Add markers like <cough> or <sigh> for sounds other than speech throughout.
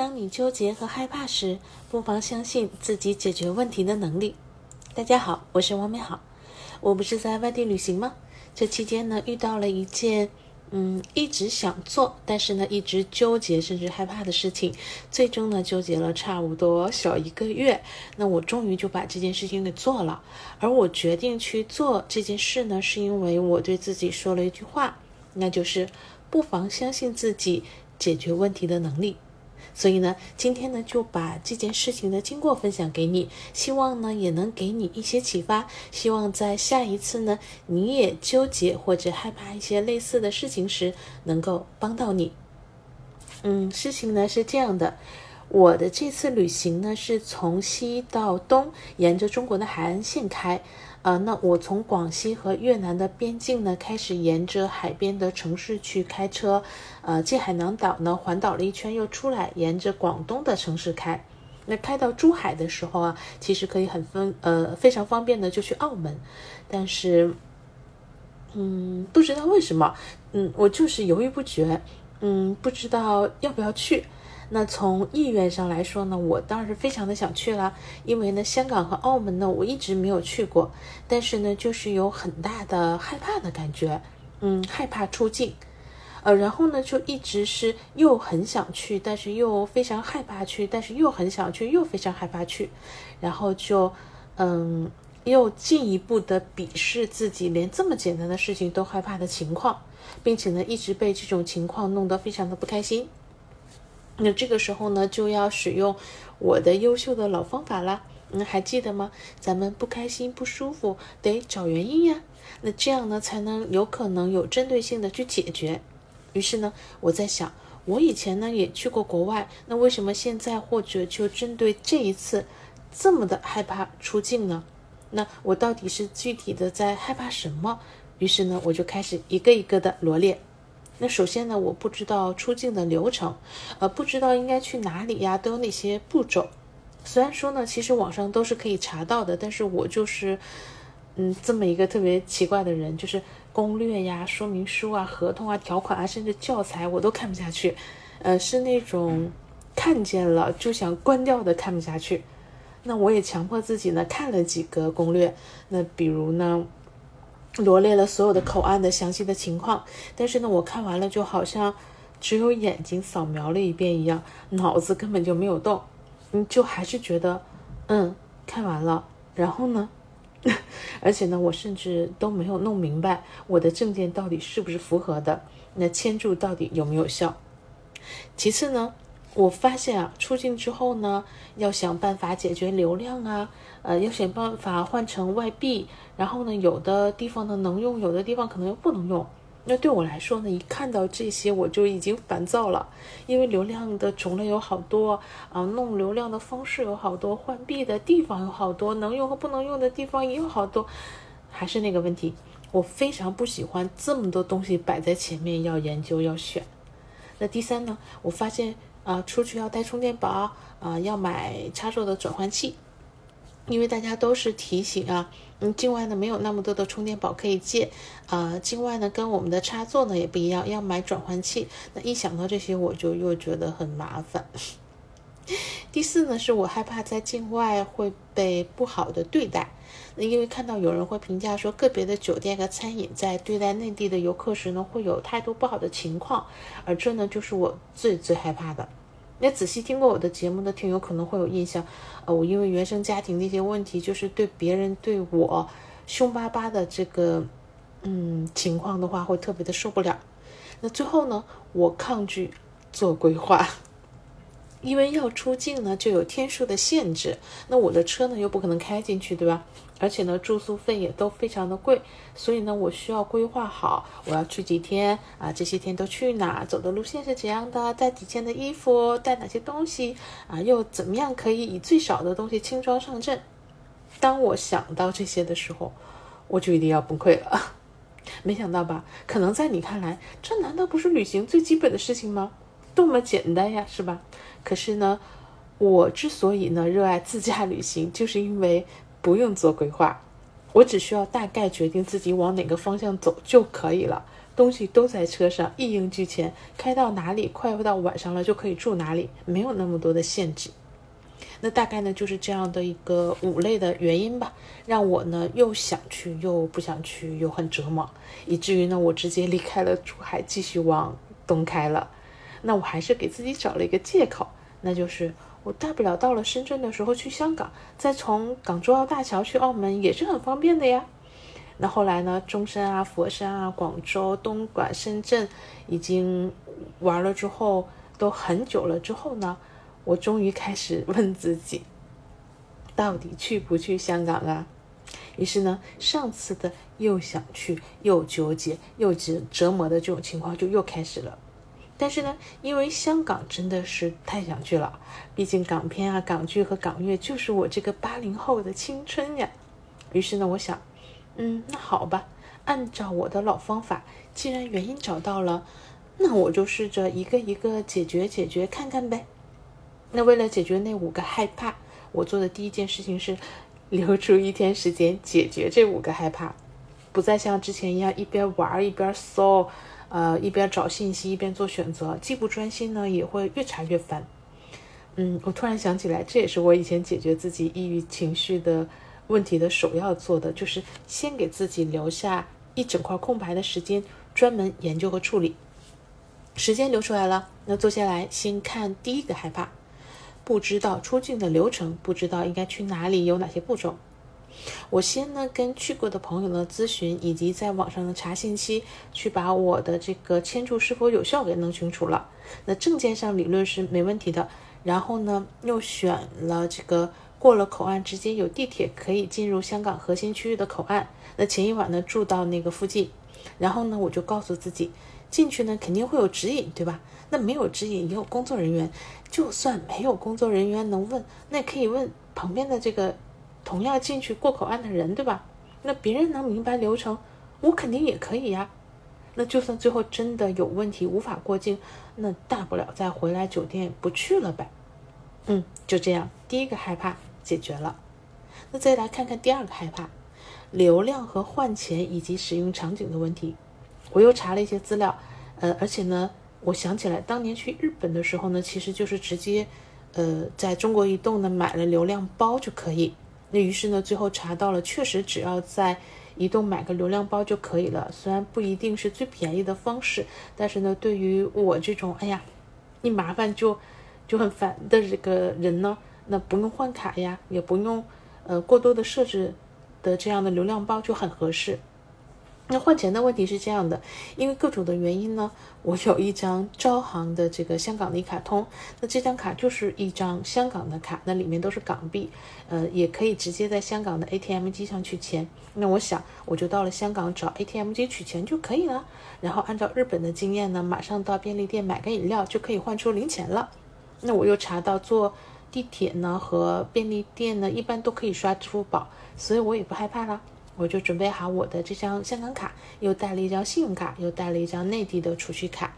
当你纠结和害怕时，不妨相信自己解决问题的能力。大家好，我是王美好。我不是在外地旅行吗？这期间呢，遇到了一件嗯一直想做，但是呢一直纠结甚至害怕的事情。最终呢，纠结了差不多小一个月。那我终于就把这件事情给做了。而我决定去做这件事呢，是因为我对自己说了一句话，那就是不妨相信自己解决问题的能力。所以呢，今天呢就把这件事情的经过分享给你，希望呢也能给你一些启发，希望在下一次呢你也纠结或者害怕一些类似的事情时，能够帮到你。嗯，事情呢是这样的。我的这次旅行呢，是从西到东，沿着中国的海岸线开。呃，那我从广西和越南的边境呢，开始沿着海边的城市去开车，呃，进海南岛呢，环岛了一圈又出来，沿着广东的城市开。那开到珠海的时候啊，其实可以很分呃非常方便的就去澳门，但是，嗯，不知道为什么，嗯，我就是犹豫不决，嗯，不知道要不要去。那从意愿上来说呢，我当然是非常的想去了，因为呢，香港和澳门呢，我一直没有去过，但是呢，就是有很大的害怕的感觉，嗯，害怕出境，呃，然后呢，就一直是又很想去，但是又非常害怕去，但是又很想去，又非常害怕去，然后就，嗯，又进一步的鄙视自己连这么简单的事情都害怕的情况，并且呢，一直被这种情况弄得非常的不开心。那这个时候呢，就要使用我的优秀的老方法啦。嗯，还记得吗？咱们不开心、不舒服，得找原因呀。那这样呢，才能有可能有针对性的去解决。于是呢，我在想，我以前呢也去过国外，那为什么现在或者就针对这一次这么的害怕出境呢？那我到底是具体的在害怕什么？于是呢，我就开始一个一个的罗列。那首先呢，我不知道出境的流程，呃，不知道应该去哪里呀，都有哪些步骤。虽然说呢，其实网上都是可以查到的，但是我就是，嗯，这么一个特别奇怪的人，就是攻略呀、说明书啊、合同啊、条款啊，甚至教材我都看不下去，呃，是那种看见了就想关掉的，看不下去。那我也强迫自己呢，看了几个攻略，那比如呢。罗列了所有的口岸的详细的情况，但是呢，我看完了就好像只有眼睛扫描了一遍一样，脑子根本就没有动，嗯，就还是觉得，嗯，看完了，然后呢，<laughs> 而且呢，我甚至都没有弄明白我的证件到底是不是符合的，那签注到底有没有效？其次呢？我发现啊，出境之后呢，要想办法解决流量啊，呃，要想办法换成外币，然后呢，有的地方呢能用，有的地方可能又不能用。那对我来说呢，一看到这些我就已经烦躁了，因为流量的种类有好多啊，弄流量的方式有好多，换币的地方有好多，能用和不能用的地方也有好多。还是那个问题，我非常不喜欢这么多东西摆在前面要研究要选。那第三呢，我发现。啊，出去要带充电宝啊，要买插座的转换器，因为大家都是提醒啊，嗯，境外呢没有那么多的充电宝可以借，啊，境外呢跟我们的插座呢也不一样，要买转换器。那一想到这些，我就又觉得很麻烦。<laughs> 第四呢，是我害怕在境外会被不好的对待。那因为看到有人会评价说，个别的酒店和餐饮在对待内地的游客时呢，会有态度不好的情况，而这呢，就是我最最害怕的。那仔细听过我的节目的听友可能会有印象，呃，我因为原生家庭的一些问题，就是对别人对我凶巴巴的这个嗯情况的话，会特别的受不了。那最后呢，我抗拒做规划。因为要出境呢，就有天数的限制。那我的车呢，又不可能开进去，对吧？而且呢，住宿费也都非常的贵，所以呢，我需要规划好我要去几天啊，这些天都去哪，走的路线是怎样的，带几件的衣服，带哪些东西啊，又怎么样可以以最少的东西轻装上阵？当我想到这些的时候，我就一定要崩溃了。<laughs> 没想到吧？可能在你看来，这难道不是旅行最基本的事情吗？多么简单呀，是吧？可是呢，我之所以呢热爱自驾旅行，就是因为不用做规划，我只需要大概决定自己往哪个方向走就可以了，东西都在车上，一应俱全，开到哪里，快到晚上了就可以住哪里，没有那么多的限制。那大概呢就是这样的一个五类的原因吧，让我呢又想去又不想去，又很折磨，以至于呢我直接离开了珠海，继续往东开了。那我还是给自己找了一个借口，那就是我大不了到了深圳的时候去香港，再从港珠澳大桥去澳门也是很方便的呀。那后来呢，中山啊、佛山啊、广州、东莞、深圳已经玩了之后，都很久了之后呢。我终于开始 <laughs> 问自己，到底去不去香港啊？于是呢，上次的又想去又纠结又折折磨的这种情况就又开始了。但是呢，因为香港真的是太想去了，毕竟港片啊、港剧和港乐就是我这个八零后的青春呀。于是呢，我想，嗯，那好吧，按照我的老方法，既然原因找到了，那我就试着一个一个解决解决看看呗。那为了解决那五个害怕，我做的第一件事情是留出一天时间解决这五个害怕，不再像之前一样一边玩一边搜，呃，一边找信息一边做选择，既不专心呢，也会越查越烦。嗯，我突然想起来，这也是我以前解决自己抑郁情绪的问题的首要做的，就是先给自己留下一整块空白的时间，专门研究和处理。时间留出来了，那坐下来先看第一个害怕。不知道出境的流程，不知道应该去哪里，有哪些步骤。我先呢跟去过的朋友呢咨询，以及在网上呢查信息，去把我的这个签注是否有效给弄清楚了。那证件上理论是没问题的。然后呢又选了这个过了口岸直接有地铁可以进入香港核心区域的口岸。那前一晚呢住到那个附近，然后呢我就告诉自己。进去呢，肯定会有指引，对吧？那没有指引，也有工作人员。就算没有工作人员能问，那可以问旁边的这个同样进去过口岸的人，对吧？那别人能明白流程，我肯定也可以呀。那就算最后真的有问题无法过境，那大不了再回来酒店不去了呗。嗯，就这样，第一个害怕解决了。那再来看看第二个害怕，流量和换钱以及使用场景的问题。我又查了一些资料，呃，而且呢，我想起来当年去日本的时候呢，其实就是直接，呃，在中国移动呢买了流量包就可以。那于是呢，最后查到了，确实只要在移动买个流量包就可以了。虽然不一定是最便宜的方式，但是呢，对于我这种哎呀，一麻烦就就很烦的这个人呢，那不用换卡呀，也不用呃过多的设置的这样的流量包就很合适。那换钱的问题是这样的，因为各种的原因呢，我有一张招行的这个香港的一卡通，那这张卡就是一张香港的卡，那里面都是港币，呃，也可以直接在香港的 ATM 机上取钱。那我想，我就到了香港找 ATM 机取钱就可以了。然后按照日本的经验呢，马上到便利店买个饮料就可以换出零钱了。那我又查到坐地铁呢和便利店呢一般都可以刷支付宝，所以我也不害怕了。我就准备好我的这张香港卡，又带了一张信用卡，又带了一张内地的储蓄卡。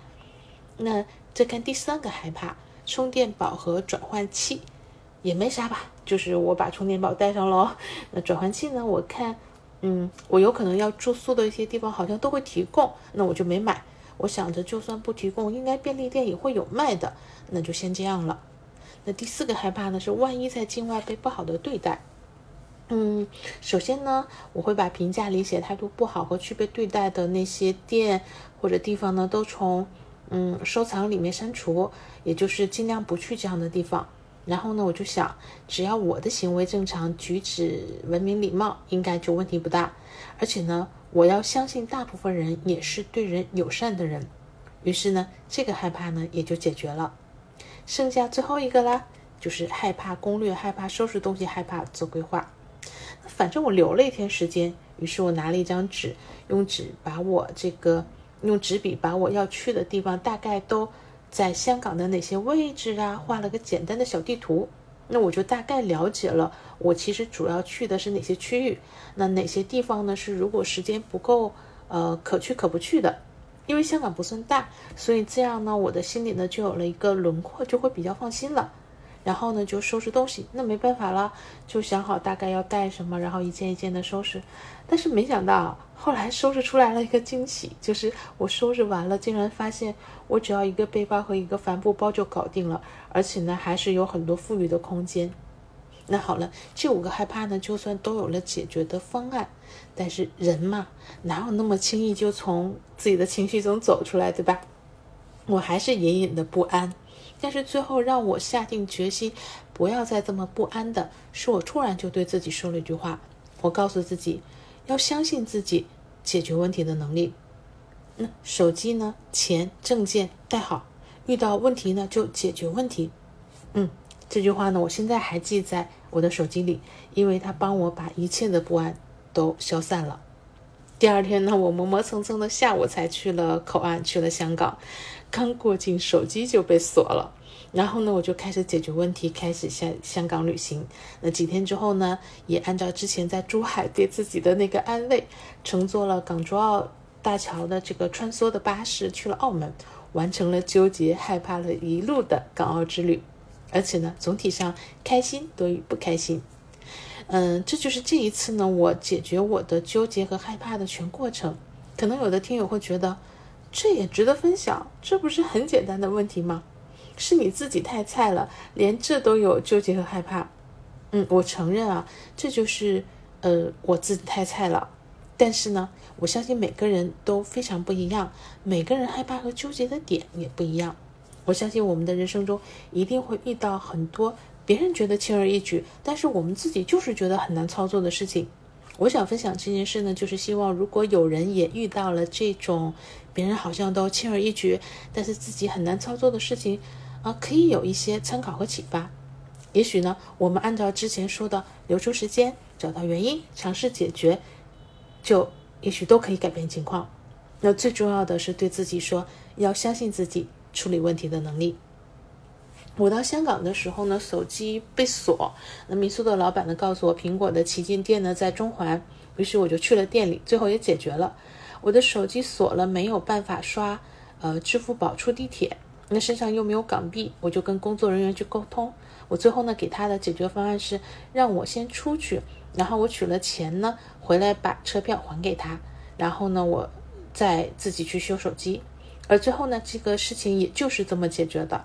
那再看第三个害怕，充电宝和转换器也没啥吧，就是我把充电宝带上喽。那转换器呢？我看，嗯，我有可能要住宿的一些地方好像都会提供，那我就没买。我想着就算不提供，应该便利店也会有卖的，那就先这样了。那第四个害怕呢，是万一在境外被不好的对待。嗯，首先呢，我会把评价里写态度不好和区别对待的那些店或者地方呢，都从嗯收藏里面删除，也就是尽量不去这样的地方。然后呢，我就想，只要我的行为正常，举止文明礼貌，应该就问题不大。而且呢，我要相信大部分人也是对人友善的人。于是呢，这个害怕呢也就解决了。剩下最后一个啦，就是害怕攻略，害怕收拾东西，害怕做规划。那反正我留了一天时间，于是我拿了一张纸，用纸把我这个用纸笔把我要去的地方大概都在香港的哪些位置啊，画了个简单的小地图。那我就大概了解了，我其实主要去的是哪些区域，那哪些地方呢？是如果时间不够，呃，可去可不去的。因为香港不算大，所以这样呢，我的心里呢就有了一个轮廓，就会比较放心了。然后呢就收拾东西。那没办法了，就想好大概要带什么，然后一件一件的收拾。但是没想到后来收拾出来了一个惊喜，就是我收拾完了，竟然发现我只要一个背包和一个帆布包就搞定了，而且呢还是有很多富裕的空间。那好了，这五个害怕呢，就算都有了解决的方案，但是人嘛，哪有那么轻易就从自己的情绪中走出来，对吧？我还是隐隐的不安。但是最后让我下定决心不要再这么不安的，是我突然就对自己说了一句话，我告诉自己要相信自己解决问题的能力。那手机呢，钱、证件带好，遇到问题呢就解决问题。嗯。这句话呢，我现在还记在我的手机里，因为它帮我把一切的不安都消散了。第二天呢，我磨磨蹭蹭的下午才去了口岸，去了香港。刚过境，手机就被锁了。然后呢，我就开始解决问题，开始下香港旅行。那几天之后呢，也按照之前在珠海对自己的那个安慰，乘坐了港珠澳大桥的这个穿梭的巴士去了澳门，完成了纠结害怕了一路的港澳之旅。而且呢，总体上开心多于不开心。嗯，这就是这一次呢，我解决我的纠结和害怕的全过程。可能有的听友会觉得，这也值得分享，这不是很简单的问题吗？是你自己太菜了，连这都有纠结和害怕。嗯，我承认啊，这就是呃我自己太菜了。但是呢，我相信每个人都非常不一样，每个人害怕和纠结的点也不一样。我相信我们的人生中一定会遇到很多别人觉得轻而易举，但是我们自己就是觉得很难操作的事情。我想分享这件事呢，就是希望如果有人也遇到了这种别人好像都轻而易举，但是自己很难操作的事情啊，可以有一些参考和启发。也许呢，我们按照之前说的，留出时间，找到原因，尝试解决，就也许都可以改变情况。那最重要的是对自己说，要相信自己。处理问题的能力。我到香港的时候呢，手机被锁。那民宿的老板呢，告诉我苹果的旗舰店呢在中环，于是我就去了店里，最后也解决了。我的手机锁了，没有办法刷呃支付宝出地铁，那身上又没有港币，我就跟工作人员去沟通。我最后呢给他的解决方案是让我先出去，然后我取了钱呢回来把车票还给他，然后呢我再自己去修手机。而最后呢，这个事情也就是这么解决的。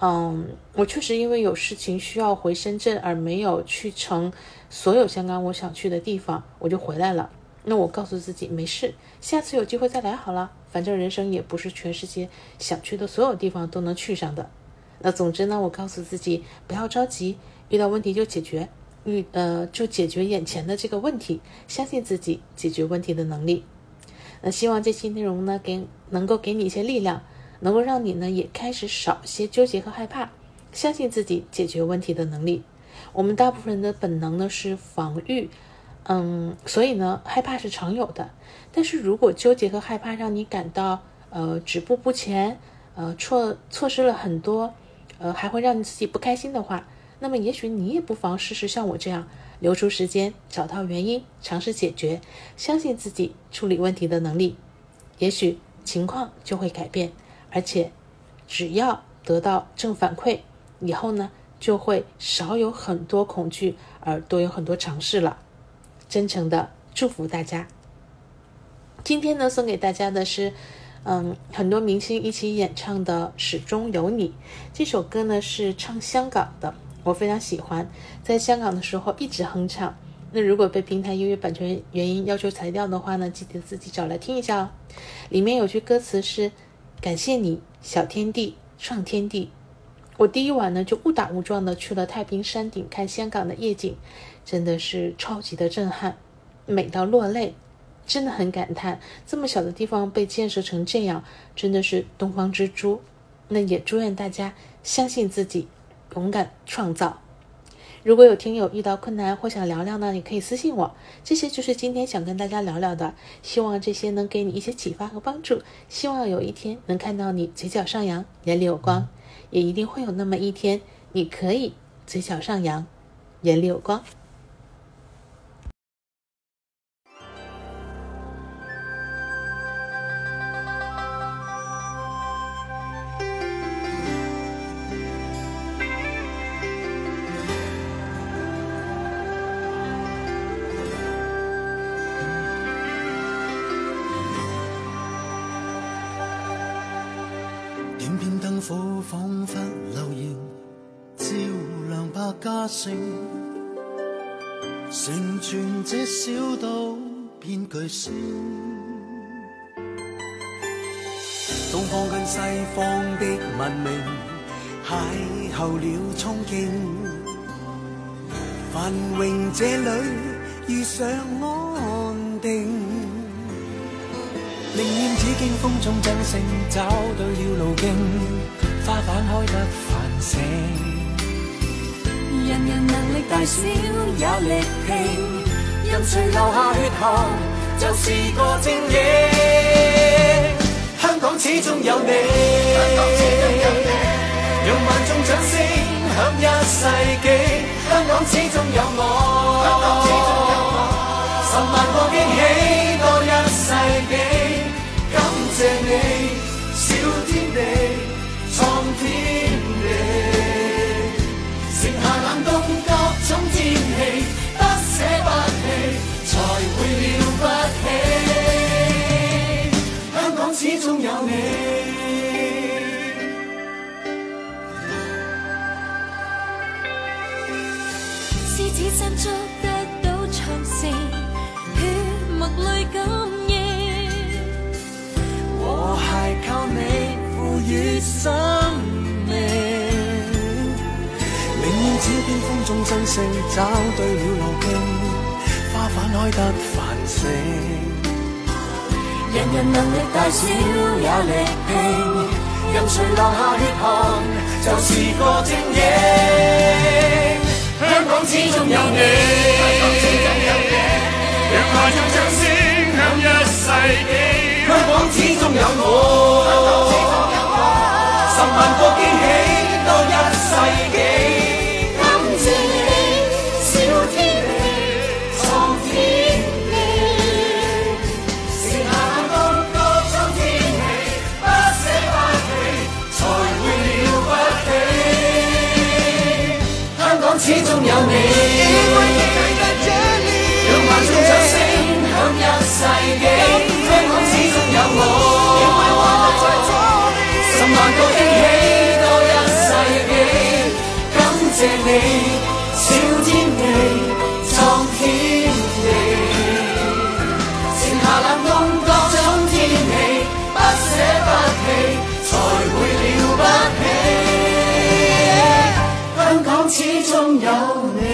嗯，我确实因为有事情需要回深圳，而没有去成所有香港我想去的地方，我就回来了。那我告诉自己没事，下次有机会再来好了。反正人生也不是全世界想去的所有地方都能去上的。那总之呢，我告诉自己不要着急，遇到问题就解决，遇呃就解决眼前的这个问题，相信自己解决问题的能力。那希望这期内容呢，给能够给你一些力量，能够让你呢也开始少些纠结和害怕，相信自己解决问题的能力。我们大部分人的本能呢是防御，嗯，所以呢害怕是常有的。但是如果纠结和害怕让你感到呃止步不前，呃错错失了很多，呃还会让你自己不开心的话，那么也许你也不妨试试像我这样。留出时间，找到原因，尝试解决，相信自己处理问题的能力，也许情况就会改变。而且，只要得到正反馈，以后呢就会少有很多恐惧，而多有很多尝试了。真诚的祝福大家。今天呢，送给大家的是，嗯，很多明星一起演唱的《始终有你》这首歌呢，是唱香港的。我非常喜欢，在香港的时候一直哼唱。那如果被平台音乐版权原因要求裁掉的话呢，记得自己找来听一下哦。里面有句歌词是：“感谢你，小天地创天地。”我第一晚呢就误打误撞的去了太平山顶看香港的夜景，真的是超级的震撼，美到落泪，真的很感叹这么小的地方被建设成这样，真的是东方之珠。那也祝愿大家相信自己。勇敢创造。如果有听友遇到困难或想聊聊呢，也可以私信我。这些就是今天想跟大家聊聊的，希望这些能给你一些启发和帮助。希望有一天能看到你嘴角上扬，眼里有光，也一定会有那么一天，你可以嘴角上扬，眼里有光。仿佛流言，照亮百家姓，成全这小岛变巨星。东方跟西方的文明邂逅了憧憬，繁荣这里遇上安定。宁愿只经风中掌声，找对了路径，花瓣开得繁盛。人人能力大小有力拼，任谁流下血汗，就是个精英。香港始终有你，用万众掌声响一世纪。香港始终有我，狮子山捉得到长城，血脉泪感。靠你赋予生命，宁愿只见风中真星，找对了路径，花瓣开得繁盛。人人能力大小也力拼，任谁流下血汗，就是个精英。香港始终有你，让万众掌声响一世纪。香港始终有我，你，小天地，创天地，剩下冷冬各种天气，不舍不弃，才会了不起。香港始终有你。